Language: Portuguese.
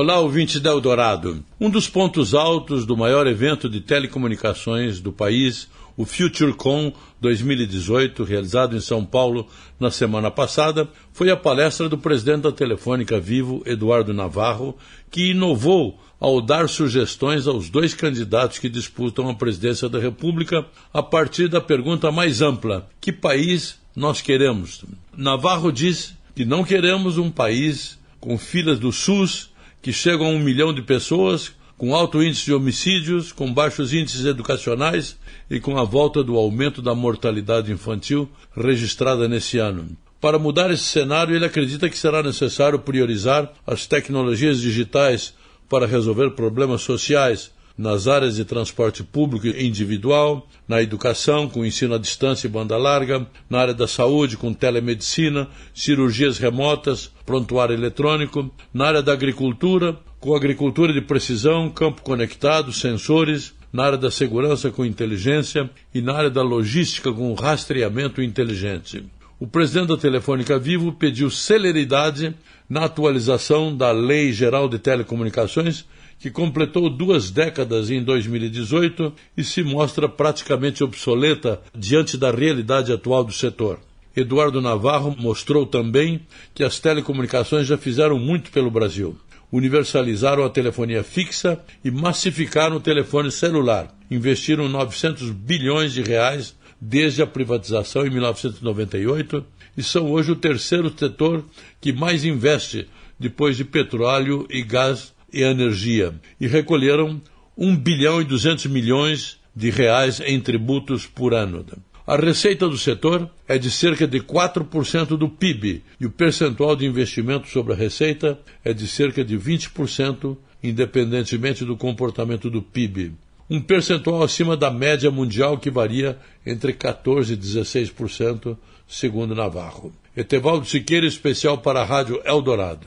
Olá, ouvinte da Eldorado. Um dos pontos altos do maior evento de telecomunicações do país, o FutureCon 2018, realizado em São Paulo na semana passada, foi a palestra do presidente da Telefônica Vivo, Eduardo Navarro, que inovou ao dar sugestões aos dois candidatos que disputam a presidência da República a partir da pergunta mais ampla: que país nós queremos? Navarro diz que não queremos um país com filas do SUS que chegam a um milhão de pessoas, com alto índice de homicídios, com baixos índices educacionais e com a volta do aumento da mortalidade infantil registrada nesse ano. Para mudar esse cenário, ele acredita que será necessário priorizar as tecnologias digitais para resolver problemas sociais, nas áreas de transporte público individual, na educação, com ensino à distância e banda larga, na área da saúde, com telemedicina, cirurgias remotas, prontuário eletrônico, na área da agricultura, com agricultura de precisão, campo conectado, sensores, na área da segurança com inteligência e na área da logística com rastreamento inteligente. O presidente da Telefônica Vivo pediu celeridade na atualização da Lei Geral de Telecomunicações que completou duas décadas em 2018 e se mostra praticamente obsoleta diante da realidade atual do setor. Eduardo Navarro mostrou também que as telecomunicações já fizeram muito pelo Brasil. Universalizaram a telefonia fixa e massificaram o telefone celular. Investiram 900 bilhões de reais desde a privatização em 1998 e são hoje o terceiro setor que mais investe depois de petróleo e gás e Energia e recolheram 1 bilhão e 200 milhões de reais em tributos por ano. A receita do setor é de cerca de 4% do PIB e o percentual de investimento sobre a receita é de cerca de 20%, independentemente do comportamento do PIB. Um percentual acima da média mundial que varia entre 14% e 16%, segundo Navarro. Etevaldo Siqueira, especial para a Rádio Eldorado.